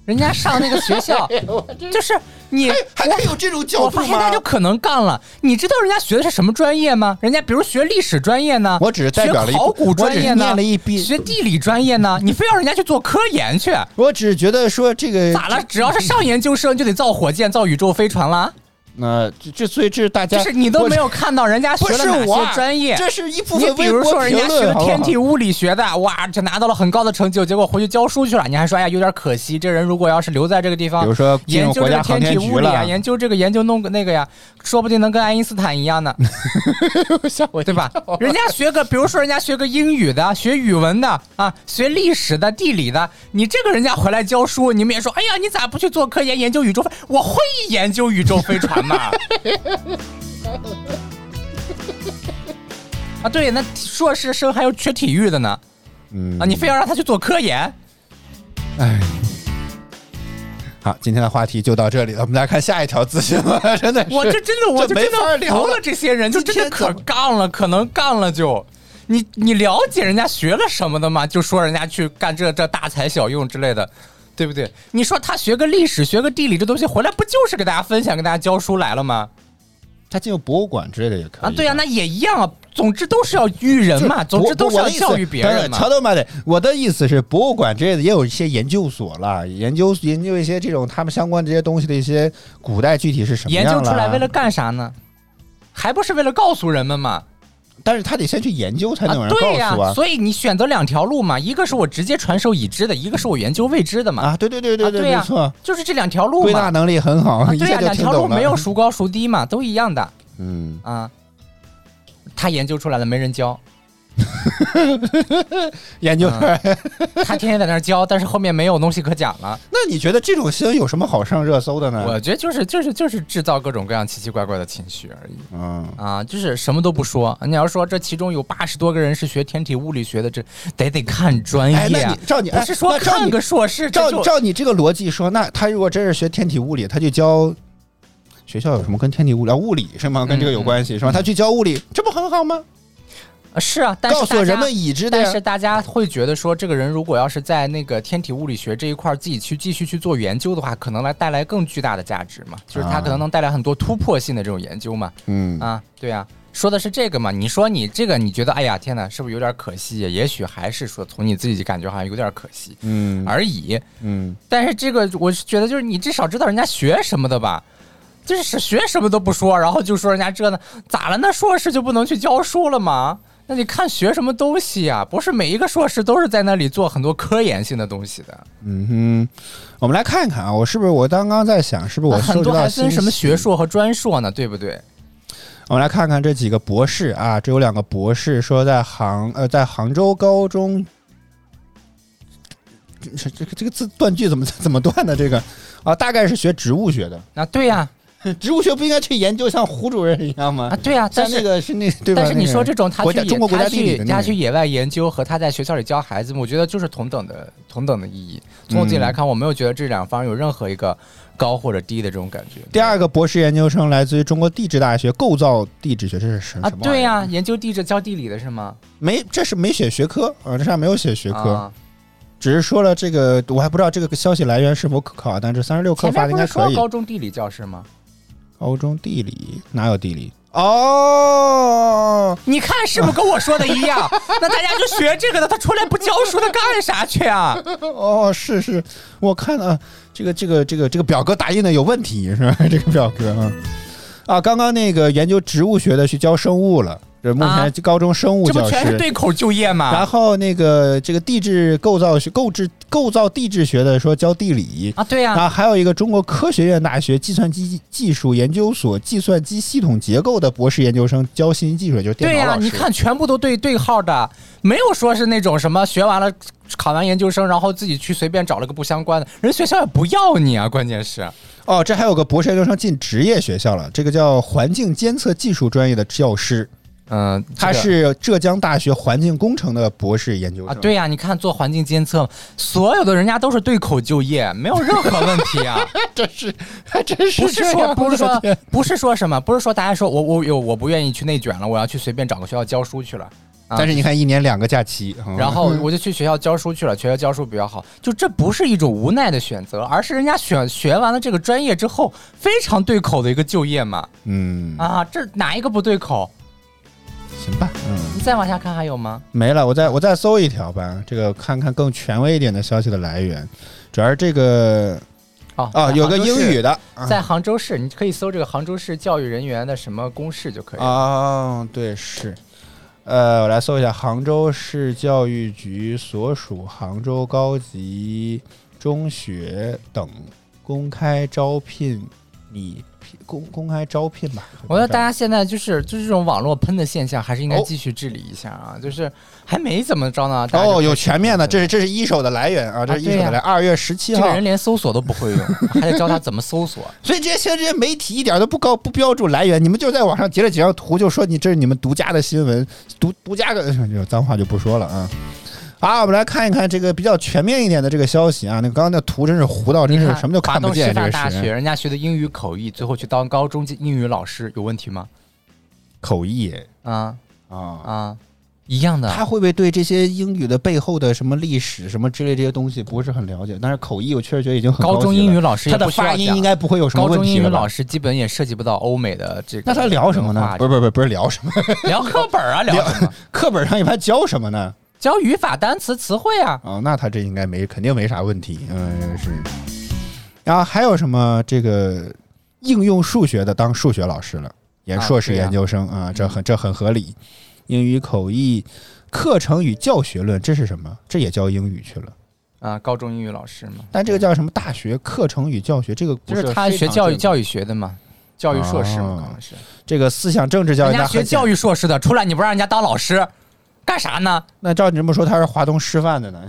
人家上那个学校，就是你还有这种角度我发现他就可能干了。你知道人家学的是什么专业吗？人家比如学历史专业呢，我只是代表了一考古专业呢，念了一笔学地理专业呢，你非要人家去做科研去，我只是觉得说这个咋了？只要是上研究生就得造火箭、造宇宙飞船啦？那这这所以这是大家就是你都没有看到人家学不了哪是我啊些专业，这是一部你分比如说，人家学天体物理学的，哇，这拿到了很高的成就，结果回去教书去了，你还说哎呀有点可惜，这人如果要是留在这个地方，比如说研究这个天体物理啊，研究这个研究弄个那个呀，说不定能跟爱因斯坦一样呢，对吧？人家学个，比如说人家学个英语的，学语文的啊，学历史的、地理的，你这个人家回来教书，你们也说，哎呀，你咋不去做科研，研究宇宙飞？我会研究宇宙飞船嘛。啊，对，那硕士生还有学体育的呢，嗯啊，你非要让他去做科研，哎。好，今天的话题就到这里了，我们来看下一条资讯吧。真的，我这真的，我就没真的法聊了这些人，就真的可杠了，可能杠了就。你你了解人家学了什么的吗？就说人家去干这这大材小用之类的，对不对？你说他学个历史、学个地理这东西回来，不就是给大家分享、给大家教书来了吗？他进入博物馆之类的也可以啊，对呀、那也一样啊。总之都是要育人嘛，总之都是要教育别人嘛。乔豆妈的，我的意思是，博物馆之类的也有一些研究所啦，研究研究一些这种他们相关这些东西的一些古代具体是什么研究出来为了干啥呢？还不是为了告诉人们嘛？但是他得先去研究才能人告诉啊。所以你选择两条路嘛，一个是我直接传授已知的，一个是我研究未知的嘛。啊，对对对对啊对呀没错，就是这两条路嘛。归纳能力很好，一啊对呀、下两条路。没有孰高孰低嘛，都一样的嗯，啊。他研究出来了，没人教，研究出来。他天天在那儿教，但是后面没有东西可讲了。那你觉得这种新闻有什么好上热搜的呢？我觉得就是就是就是制造各种各样奇奇怪怪的情绪而已嗯，啊，就是什么都不说。你要说这其中有八十多个人是学天体物理学的，这得得看专哎，那业啊你，照你不是说看个硕士，照就照你这个逻辑说，那他如果真是学天体物理，他就教学校有什么跟天体物理、啊、物理是吗？跟这个有关系、是吧？他去教物理，这不很好吗？啊是啊，告诉人们已知的。但是大家会觉得说，这个人如果要是在那个天体物理学这一块儿自己去继续去做研究的话，可能来带来更巨大的价值嘛，就是他可能能带来很多突破性的这种研究嘛。嗯啊，对啊，说的是这个嘛？你说你这个你觉得，哎呀天哪，是不是有点可惜？也许还是说从你自己感觉好像有点可惜嗯而已。嗯，但是这个我是觉得，就是你至少知道人家学什么的吧。就是学什么都不说，然后就说人家这呢，咋了？那硕士就不能去教书了吗？那你看学什么东西呀？不是每一个硕士都是在那里做很多科研性的东西的。嗯哼，我们来看一看啊，我是不是我刚刚在想，是不是我 很多还分什么学硕？硕和专硕呢？对不对？我们来看看这几个博士啊，这有两个博士说在杭呃在杭州高中，这这个这个字断句怎么 怎么断的？这个啊，大概是学植物学的。啊，对呀、植物学不应该去研究像胡主任一样吗？啊，对啊、但是那。个是那对吧？但是你说这种他去国家中国国家他地理他去野外研究和他在学校里教孩子们，我觉得就是同等的同等的意义。从我自己来看，我没有觉得这两方有任何一个高或者低的这种感觉。第二个博士研究生来自于中国地质大学构造地质学，这是什么啊？对呀、研究地质教地理的是吗？没，这是没写学科啊，这上没有写学科，啊只是说了这个，我还不知道这个消息来源是否可靠，但这三十六课发的应该可以。高中地理教师吗？高中地理哪有地理？哦，你看是不是跟我说的一样？那大家就学这个的，他出来不教书，他干啥去啊？哦，是是，我看了、这个这个这个这个表格打印的有问题是吧？这个表格啊啊，刚刚那个研究植物学的去教生物了，这目啊前高中生物这不教师。全是对口就业吗？然后那个这个地质构造学、构制构造地质学的说教地理，啊，对呀、然后还有一个中国科学院大学计算机技术研究所计算机系统结构的博士研究生教信息技术，就是电对呀、脑老师。你看全部都对对号的，没有说是那种什么学完了考完研究生，然后自己去随便找了个不相关的，人学校也不要你啊，关键是哦，这还有个博士研究生进职业学校了，这个叫环境监测技术专业的教师，嗯，他是浙江大学环境工程的博士研究生。啊，对呀、你看做环境监测，所有的人家都是对口就业，没有任何问题啊。这是还真是不是说不是说不是说什么，不是说大家说我我有我不愿意去内卷了，我要去随便找个学校教书去了。啊但是你看一年两个假期，嗯然后我就去学校教书去了，学校教书比较好，就这不是一种无奈的选择，而是人家选学完了这个专业之后非常对口的一个就业嘛。嗯，啊，这哪一个不对口？行吧，嗯。你再往下看还有吗？没了，我再我再搜一条吧，这个看看更权威一点的消息的来源。主要是这个哦哦，有个英语的，在杭州市，你可以搜这个杭州市教育人员的什么公示就可以了。啊，对是，呃，我来搜一下杭州市教育局所属杭州高级中学等公开招聘拟公公开招聘吧。我觉得大家现在就是就是这种网络喷的现象，还是应该哦继续治理一下啊！就是还没怎么着呢，哦，有全面的，这是这是一手的来源啊，这是一手的来，二月十七号这个。人连搜索都不会用，还得教他怎么搜索。所以这些现在这些媒体一点都不高不标注来源，你们就在网上截了几张图，就说你这是你们独家的新闻，独独家的 这个脏话就不说了啊。好，我们来看一看这个比较全面一点的这个消息啊。那刚刚那图真是糊到，真是什么都看不见。东师范这个大学人家学的英语口译，最后去当高中英语老师，有问题吗？口译啊啊。啊，一样的。他会不会对这些英语的背后的什么历史什么之类这些东西不是很了解？但是口译我确实觉得已经很高中级了英语老师他的发音应该不会有什么问题了吧英语老师基本也涉及不到欧美的这个。那他聊什么呢？不是不是不是不是聊什么？聊课本啊，聊什么？课本上一般教什么呢？教语法、单词、词汇啊。哦，那他这应该没肯定没啥问题，嗯是。然后还有什么这个应用数学的当数学老师了，研硕士研究生啊，这很这很合理。英语口译课程与教学论，这是什么？这也教英语去了。啊，高中英语老师嘛，但这个叫什么大学课程与教学？这个不就是他学教育教育学的嘛，教育硕士嘛，哦可能是。这个思想政治教育，人家学教育硕士的，出来你不让人家当老师，干啥呢？那照你这么说，他是华东师范的呢？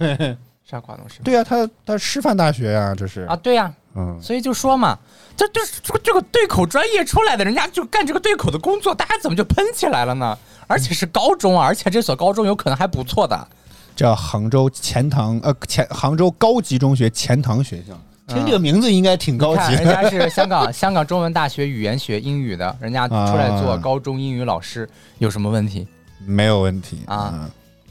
啥华东师范？对呀、他他师范大学呀、这是啊，对呀、嗯，所以就说嘛，这就是这个这个对口专业出来的，人家就干这个对口的工作，大家怎么就喷起来了呢？而且是高中啊，而且这所高中有可能还不错的。叫杭州钱塘呃钱杭州高级中学钱塘学校，听这个名字应该挺高级人家是香港 香港中文大学语言学英语的，人家出来做啊高中英语老师有什么问题？没有问题啊嗯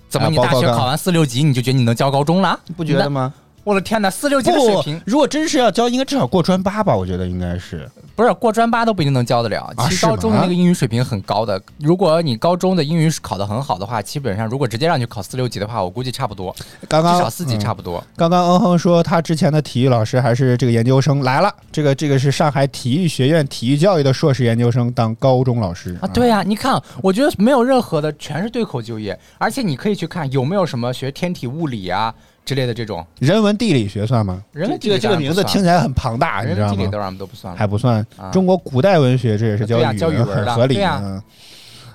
怎么你大学考完四六级你就觉得你能教高中了？不觉得吗？我的天哪，四六级的水平，如果真是要教，应该至少过专八吧？我觉得应该是。不是过专八都不一定能教得了。其实高中的那个英语水平很高的，如果你高中的英语考得很好的话，基本上如果直接让你考四六级的话，我估计差不多，刚刚至少四级嗯差不多。刚刚嗯哼说他之前的体育老师还是这个研究生来了，这个这个是上海体育学院体育教育的硕士研究生当高中老师啊，对呀、你看，我觉得没有任何的，全是对口就业，而且你可以去看有没有什么学天体物理啊之类的这种，人文地理学算吗？人文地理这个这个名字听起来很庞大，你知道吗人文地理？当然都不算了。还不算啊。中国古代文学这也是教语教语文的很合理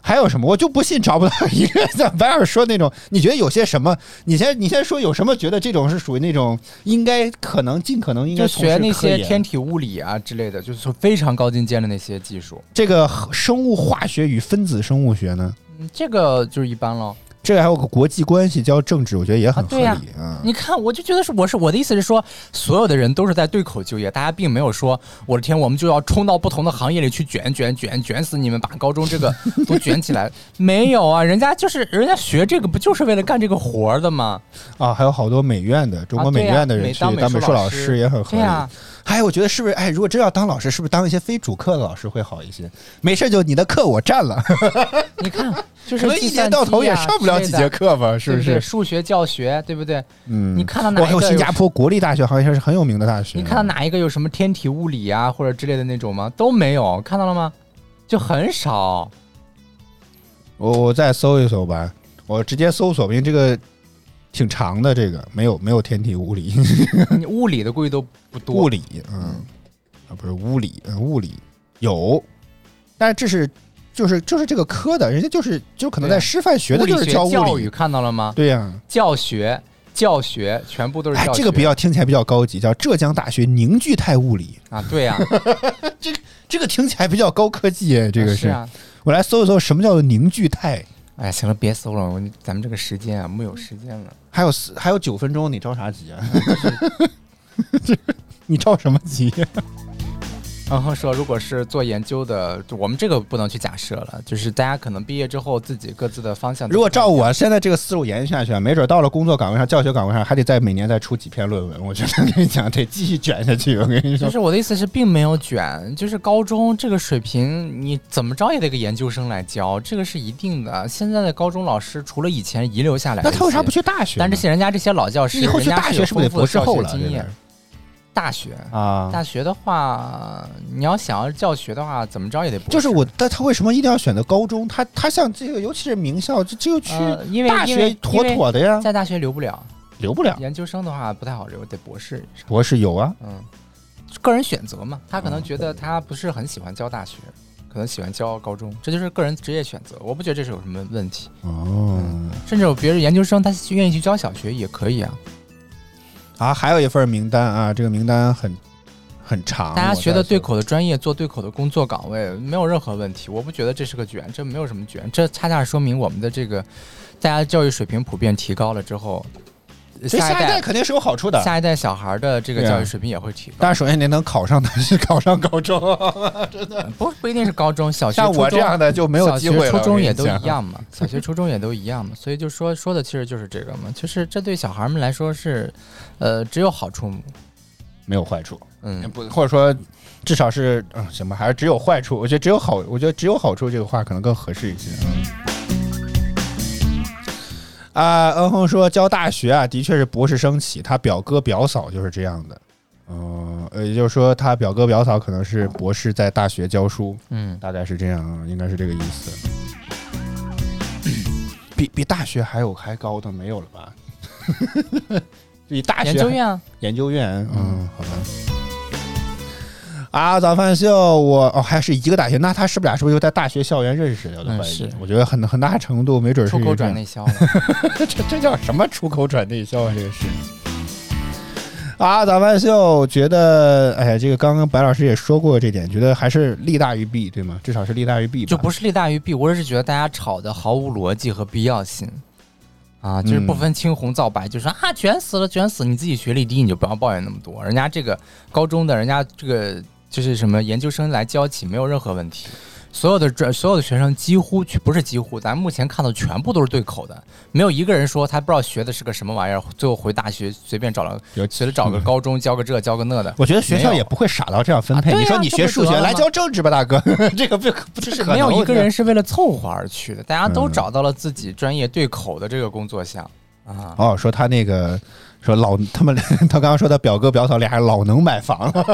还有什么？我就不信找不到一个像白尔说那种。你觉得有些什么？你先你先说有什么觉得这种是属于那种应该可能尽可能应该就学那些天体物理啊之类的，就是说非常高精尖的那些技术。这个生物化学与分子生物学呢？嗯，这个就是一般喽。这个还有个国际关系教政治，我觉得也很合理啊对呀啊。你看，我就觉得是我是我的意思是说，所有的人都是在对口就业，大家并没有说我的天，我们就要冲到不同的行业里去卷卷卷卷死你们，把高中这个都卷起来。没有啊，人家就是人家学这个不就是为了干这个活儿的吗？啊，还有好多美院的中国美院的人去当美术老师术老师也很合理。对呀还有，我觉得是不是？哎，如果真要当老师，是不是当一些非主课的老师会好一些？没事，就你的课我占了，你看，就是可能一年到头也上不了几节课吧？是不是？数学教学，对不对？嗯，你看到哪一个有新加坡国立大学，好像是很有名的大学。你看到哪一个有什么天体物理啊或者之类的那种吗？都没有，看到了吗？就很少。我我再搜一搜吧，我直接搜索，因为这个挺长的，这个没有没有天体物理，你物理的估计都不多。物理，嗯，啊不是物理，嗯，物理有，但是这是就是就是这个科的，人家就是就可能在师范学的就是教物理，看到了吗？对呀、教学教学全部都是教，学。哎这个比较听起来比较高级，叫浙江大学凝聚态物理，啊，对 呀、这个听起来比较高科技哎，这个是。是啊。我来搜一搜什么叫做凝聚态，哎，行了，别搜了，咱们这个时间啊，木有时间了。还有四还有九分钟，你着啥急啊？你着什么急？然后说，如果是做研究的，我们这个不能去假设了，就是大家可能毕业之后自己各自的方向。如果照我现在这个思路延续下去啊，没准到了工作岗位上、教学岗位上，还得再每年再出几篇论文。我觉得 跟你讲，得继续卷下去。我跟你说就，是我的意思是，并没有卷，就是高中这个水平，你怎么着也得个研究生来教，这个是一定的。现在的高中老师，除了以前遗留下来的，那他为啥不去大学呢？但这些人家这些老教师，以后去大学是不是得博士后了？经验。大学啊，大学的话，你要想要教学的话，怎么着也得就是我，但他为什么一定要选择高中？他他像这个，尤其是名校，这这就去呃因为大学妥妥的呀，在大学留不了，留不了。研究生的话不太好留，得博士。博士有啊，嗯，个人选择嘛，他可能觉得他不是很喜欢教大学，可能喜欢教高中，这就是个人职业选择。我不觉得这是有什么问题。哦，甚至有别的研究生，他愿意去教小学也可以啊。啊，还有一份名单啊，这个名单很很长，大家学的对口的专业，做对口的工作岗位，没有任何问题。我不觉得这是个卷，这没有什么卷，这恰恰说明我们的这个大家教育水平普遍提高了之后，这下一代肯定是有好处的。下一代小孩的这个教育水平也会提高。但是首先您能考上大学，考上高中，真的不不一定是高中，小学、像我初中这样的就没有机会了。小学、初中也都一样嘛，小学、初中也都一样嘛，所以就说说的其实就是这个嘛，就是这对小孩们来说是，呃，只有好处，没有坏处，嗯，不或者说至少是嗯行吧，还是只有坏处。我觉得只有好，我觉得只有好处这个话可能更合适一些。嗯。啊，恩哼说教大学啊，的确是博士生起，他表哥表嫂就是这样的。嗯，呃，也就是说，他表哥表嫂可能是博士，在大学教书，嗯，大概是这样啊，应该是这个意思。比比大学还有还高的没有了吧？比大学研究院啊，研究院，嗯，好吧。啊，早饭秀，我哦，还是一个大学，那他是不是俩是不是就在大学校园认识的？我都怀疑，嗯是我觉得很很大程度没准是出口转内销了。这这叫什么出口转内销啊？这个是。啊，早饭秀觉得，哎呀，这个刚刚白老师也说过这点，觉得还是利大于弊，对吗？至少是利大于弊吧。就不是利大于弊，我只是觉得大家吵的毫无逻辑和必要性。啊，就是不分青红皂白，就说啊卷死了，卷死！你自己学历低，你就不要抱怨那么多。人家这个高中的，人家这个就是什么研究生来教起，没有任何问题。所有的专所有的学生几乎不是几乎，咱目前看到全部都是对口的，没有一个人说他不知道学的是个什么玩意儿，最后回大学随便找了随便找个高中教个这教个那的。我觉得学校也不会傻到这样分配。你说你学数学来教政治吧，大哥，这个不不就是可能没有一个人是为了凑合而去的，大家都嗯找到了自己专业对口的这个工作项啊。哦，说他那个说老他们 他刚刚说他表哥表嫂俩老能买房了，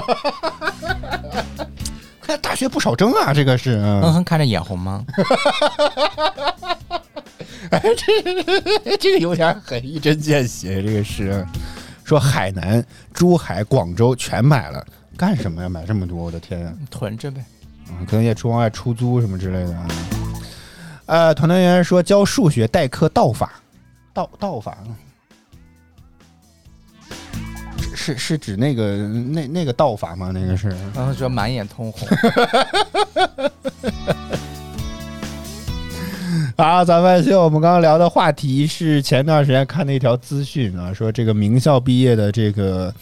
看大学不少争啊，这个是。哼嗯哼看着眼红吗？这个有点狠，一针见血。这个是说海南、珠海、广州全买了，干什么呀？买这么多，我的天啊！囤着呗。嗯，可能也出往外出租什么之类的啊。呃，团队员说教数学代课道法，道道法是是是指那个那那个道法吗？那个是然后觉得满眼通红。好，咱们就我们刚刚聊的话题是前段时间看的一条资讯啊，说这个名校毕业的这个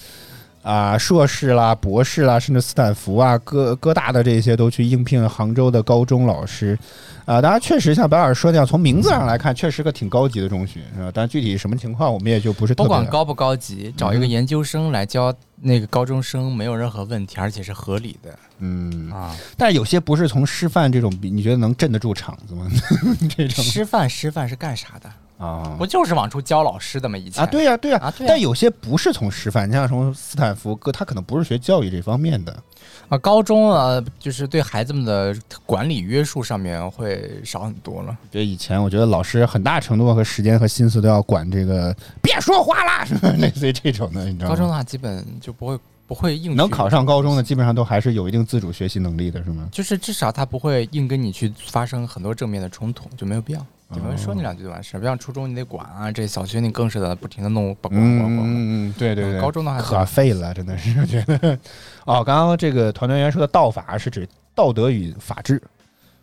啊硕士啦、博士啦，甚至斯坦福啊、各各大的这些都去应聘杭州的高中老师啊。当然，确实像白老师说那样，从名字上来看，确实个挺高级的中学啊。但具体什么情况，我们也就不是特别不管高不高级，找一个嗯研究生来教那个高中生没有任何问题，而且是合理的嗯，啊。但是有些不是从师范这种，你觉得能镇得住场子吗？这种师范师范是干啥的？啊不就是往出教老师的吗？以前啊，对呀、对呀、啊对呀但有些不是从师范，你像从斯坦福，哥他可能不是学教育这方面的。啊，高中啊，就是对孩子们的管理约束上面会少很多了。就以前我觉得老师很大程度和时间和心思都要管这个，别说话啦，什么类似于这种的，你知道吗？高中的话，基本就不会不会硬能考上高中的，基本上都还是有一定自主学习能力的，是吗？就是至少他不会硬跟你去发生很多正面的冲突，就没有必要。就没有说你哦两句就完事儿，不像初中你得管啊，这小学你更是的不停的弄，管管嗯管管。嗯嗯，对对对。高中的话可废了，真的是我觉得。哦，刚刚这个团队员说的道法是指道德与法治，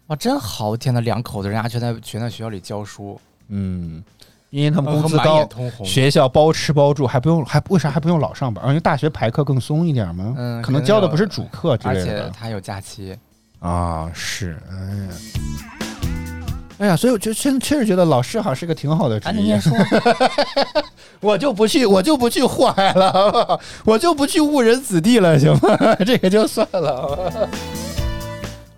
哇，真好！天呐，两口子人家全在全在学校里教书，嗯，因为他们工资高学校包吃包住，还不用还为啥还不用老上班？因为大学排课更松一点吗？嗯可能教的不是主课之而类的且他有假期。啊。是，哎呀，哎呀，所以我就确确实觉得老师好像是个挺好的职业 我就不去，我就不去祸害了，好不好？我就不去误人子弟了，行吗？这个就算了。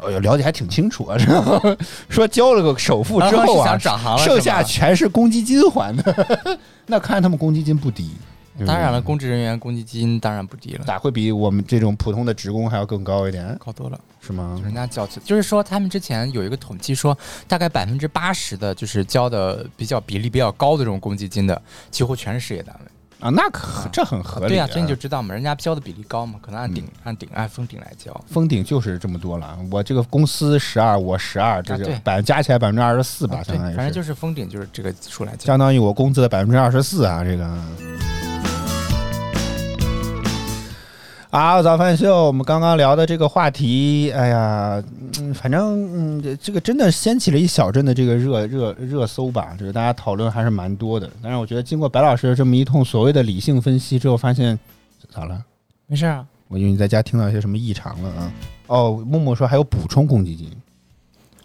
哎呦，了解还挺清楚啊！说交了个首付之后后啊想，转行，剩下全是公积金还的。那看来他们公积金不低。当然了，公职人员公积金当然不低了，咋会比我们这种普通的职工还要更高一点？高多了。是吗？人家交，就是说他们之前有一个统计说，大概百分之八十的，就是交的比较比例比较高的这种公积金的，几乎全是事业单位。啊，那可这很合理、对呀、啊。所以你就知道嘛，人家交的比例高嘛，可能按顶、按顶按封顶来交。封顶就是这么多了。我这个公司十二，我十二，这就啊对百加起来百分之二十四吧，相当于，反正就是封顶就是这个数来交。相当于我工资的百分之二十四啊，这个。好，早饭秀，我们刚刚聊的这个话题，哎呀，嗯，反正嗯，这这个真的掀起了一小阵的这个热热热搜吧，就是大家讨论还是蛮多的。但是我觉得经过白老师这么一通所谓的理性分析之后，发现咋了？没事啊，我以为你在家听到一些什么异常了啊？哦，木木说还有补充公积金，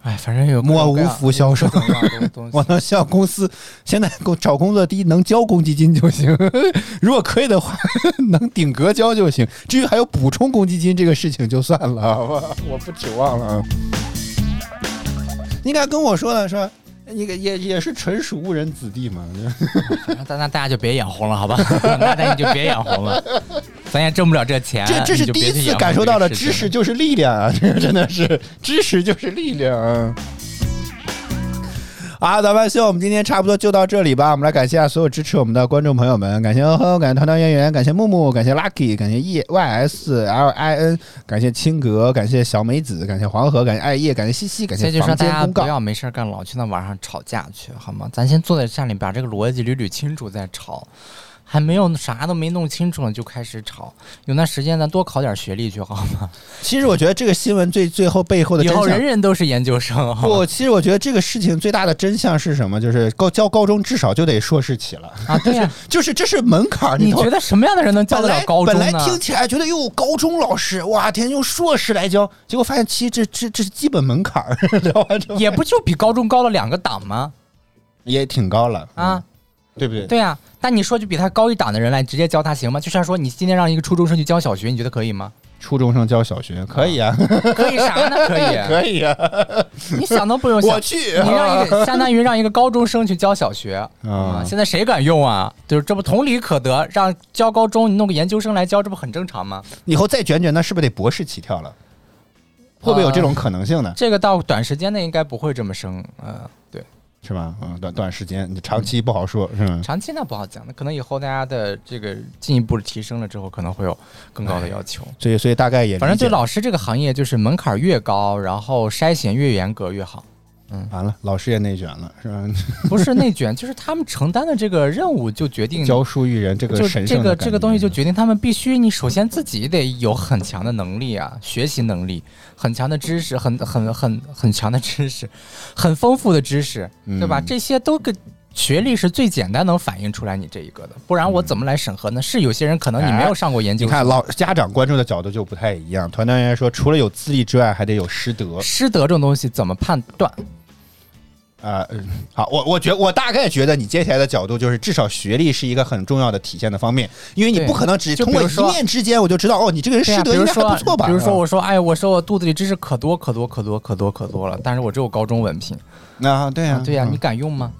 哎，反正有各莫无福消受 我能向公司现在工找工作，第一能交公积金就行，如果可以的话，能顶格交就行。至于还有补充公积金这个事情，就算了，好吧，我不指望了啊。应该跟我说的说，你个也也是纯属误人子弟嘛。那那大家就别眼红了，好吧？那那你就别眼红了，咱也挣不了这钱。这这是第一次感受到了知识就是力量啊！这 个真的是知识就是力量啊！好，早饭秀，我们今天差不多就到这里吧。我们来感谢一下所有支持我们的观众朋友们，感谢哼哼，感谢团团圆圆，感谢木木，感谢 Lucky，感谢 E Y S L I N，感谢青格，感谢小梅子，感谢黄河，感谢艾叶，感谢西西，感谢房大家不间公告。要没事干，老去那网上吵架去，好吗？咱先坐在家里把这个逻辑捋捋清楚再吵。还没有啥都没弄清楚呢就开始吵，有那时间咱多考点学历去好吗？其实我觉得这个新闻最最后背后的真相以后人人都是研究生，不，其实我觉得这个事情最大的真相是什么？就是高教高中至少就得硕士起了，啊，对呀、就是这是门槛儿。你觉得什么样的人能教得了高中本来？听起来觉得哟，高中老师哇天用硕士来教，结果发现其实这这这是基本门槛儿，聊完之后也不就比高中高了两个档吗？也挺高了啊，对不对？对啊、但你说句比他高一档的人来直接教他行吗？就像说你今天让一个初中生去教小学，你觉得可以吗？初中生教小学可以啊，可以啥呢？可以，可以啊，你想都不用想。我去你让一个相当于让一个高中生去教小学啊啊，现在谁敢用啊？就是这不同理可得，让教高中，你弄个研究生来教，这不很正常吗？以后再卷卷，那是不是得博士起跳了？会不会有这种可能性呢？这个到短时间内应该不会这么升，呃，对，是吧？嗯，短短时间，你长期不好说，是吧？长期那不好讲，那可能以后大家的这个进一步提升了之后，可能会有更高的要求。所以，所以大概也反正对老师这个行业，就是门槛越高，然后筛选越严格越好。完了，老师也内卷了，是吧？不是内卷，就是他们承担的这个任务就决定 教书育人这个就神圣这个这个东西就决定他们必须，你首先自己得有很强的能力啊，学习能力，很强的知识，很很很很强的知识，很丰富的知识，对吧？嗯这些都跟学历是最简单能反映出来你这一个的，不然我怎么来审核呢？是有些人可能你没有上过研究看老家长关注的角度就不太一样。团团圆圆说，除了有资历之外，还得有师德师德这种东西怎么判断？啊、嗯好，我我觉我大概觉得你接下来的角度就是，至少学历是一个很重要的体现的方面，因为你不可能只通过一就比如说面之间我就知道哦，你这个人、师德应该还不错吧？比如说啊我说，哎，我说我肚子里知识可多可多可多可多可多了，但是我只有高中文凭。啊，对呀、啊，对呀、嗯你敢用吗？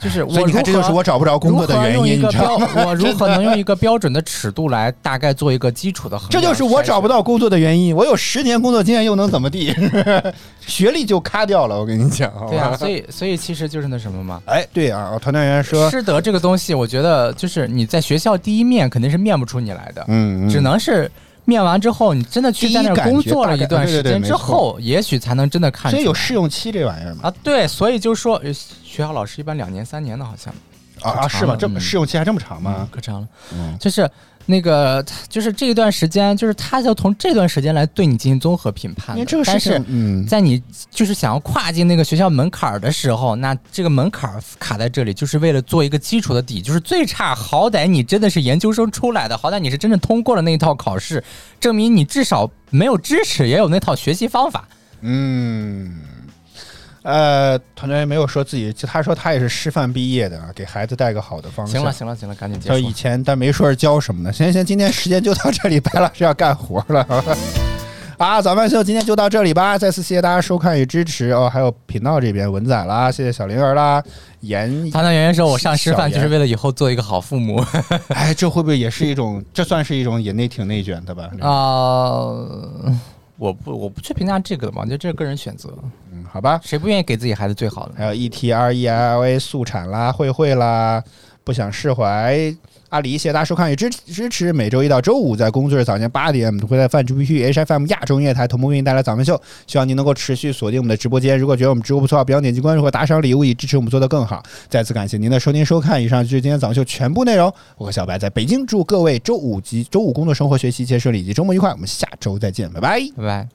就是我你看，这如何就是我找不着工作的原因，你知道吗？我如何能用一个标准的尺度来大概做一个基础的衡量这？就是我找不到。工作的原因。我有十年工作经验，又能怎么地？学历就卡掉了，我跟你讲。对啊，所以所以其实就是那什么嘛。哎，对啊，团团圆圆说，师德这个东西，我觉得就是你在学校第一面肯定是面不出你来的，嗯，嗯只能是面完之后，你真的去在那儿工作了一段时间之后，也许才能真的看出来。所以有试用期这玩意儿吗？啊，对，所以就说呃学校老师一般两年三年的，好像啊啊，是吗？这么嗯试用期还这么长嗯吗？可长了。嗯，就是那个，就是这一段时间，就是他要从这段时间来对你进行综合评判的。这个但是，嗯，在你就是想要跨进那个学校门槛儿的时候，那这个门槛儿卡在这里，就是为了做一个基础的底，就是最差，好歹你真的是研究生出来的，好歹你是真正通过了那一套考试，证明你至少没有知识，也有那套学习方法。嗯，呃，团队没有说自己，就他说他也是师范毕业的，给孩子带个好的方向。行了，行了，行了，赶紧结他以。前但没说是教什么的。行行，今天时间就到这里，白老师要干活了。啊，早饭秀今天就到这里吧！再次谢谢大家收看与支持哦，还有频道这边文仔啦，谢谢小灵儿啦，严，唐唐圆圆说：“我上师范就是为了以后做一个好父母。哎，这会不会也是一种？这算是一种也内挺内卷的吧？啊、我不，我不去评价这个的嘛，我觉得这是个人选择，嗯，好吧。谁不愿意给自己孩子最好的？还有 E T R E L A 速产啦，慧慧啦，不想释怀。阿里，谢谢大家收看与支支持，每周一到周五在工作日早间八点，我们会在泛珠 B P H F M 亚洲音乐台同步运营带来早间秀，希望您能够持续锁定我们的直播间。如果觉得我们直播不错，不要点击关注或打赏礼物以支持我们做的更好。再次感谢您的收听收看，以上就是今天早上秀全部内容。我和小白在北京祝各位周五及周五工作、生活、学习一切顺利以及周末愉快，我们下周再见，拜拜，拜拜。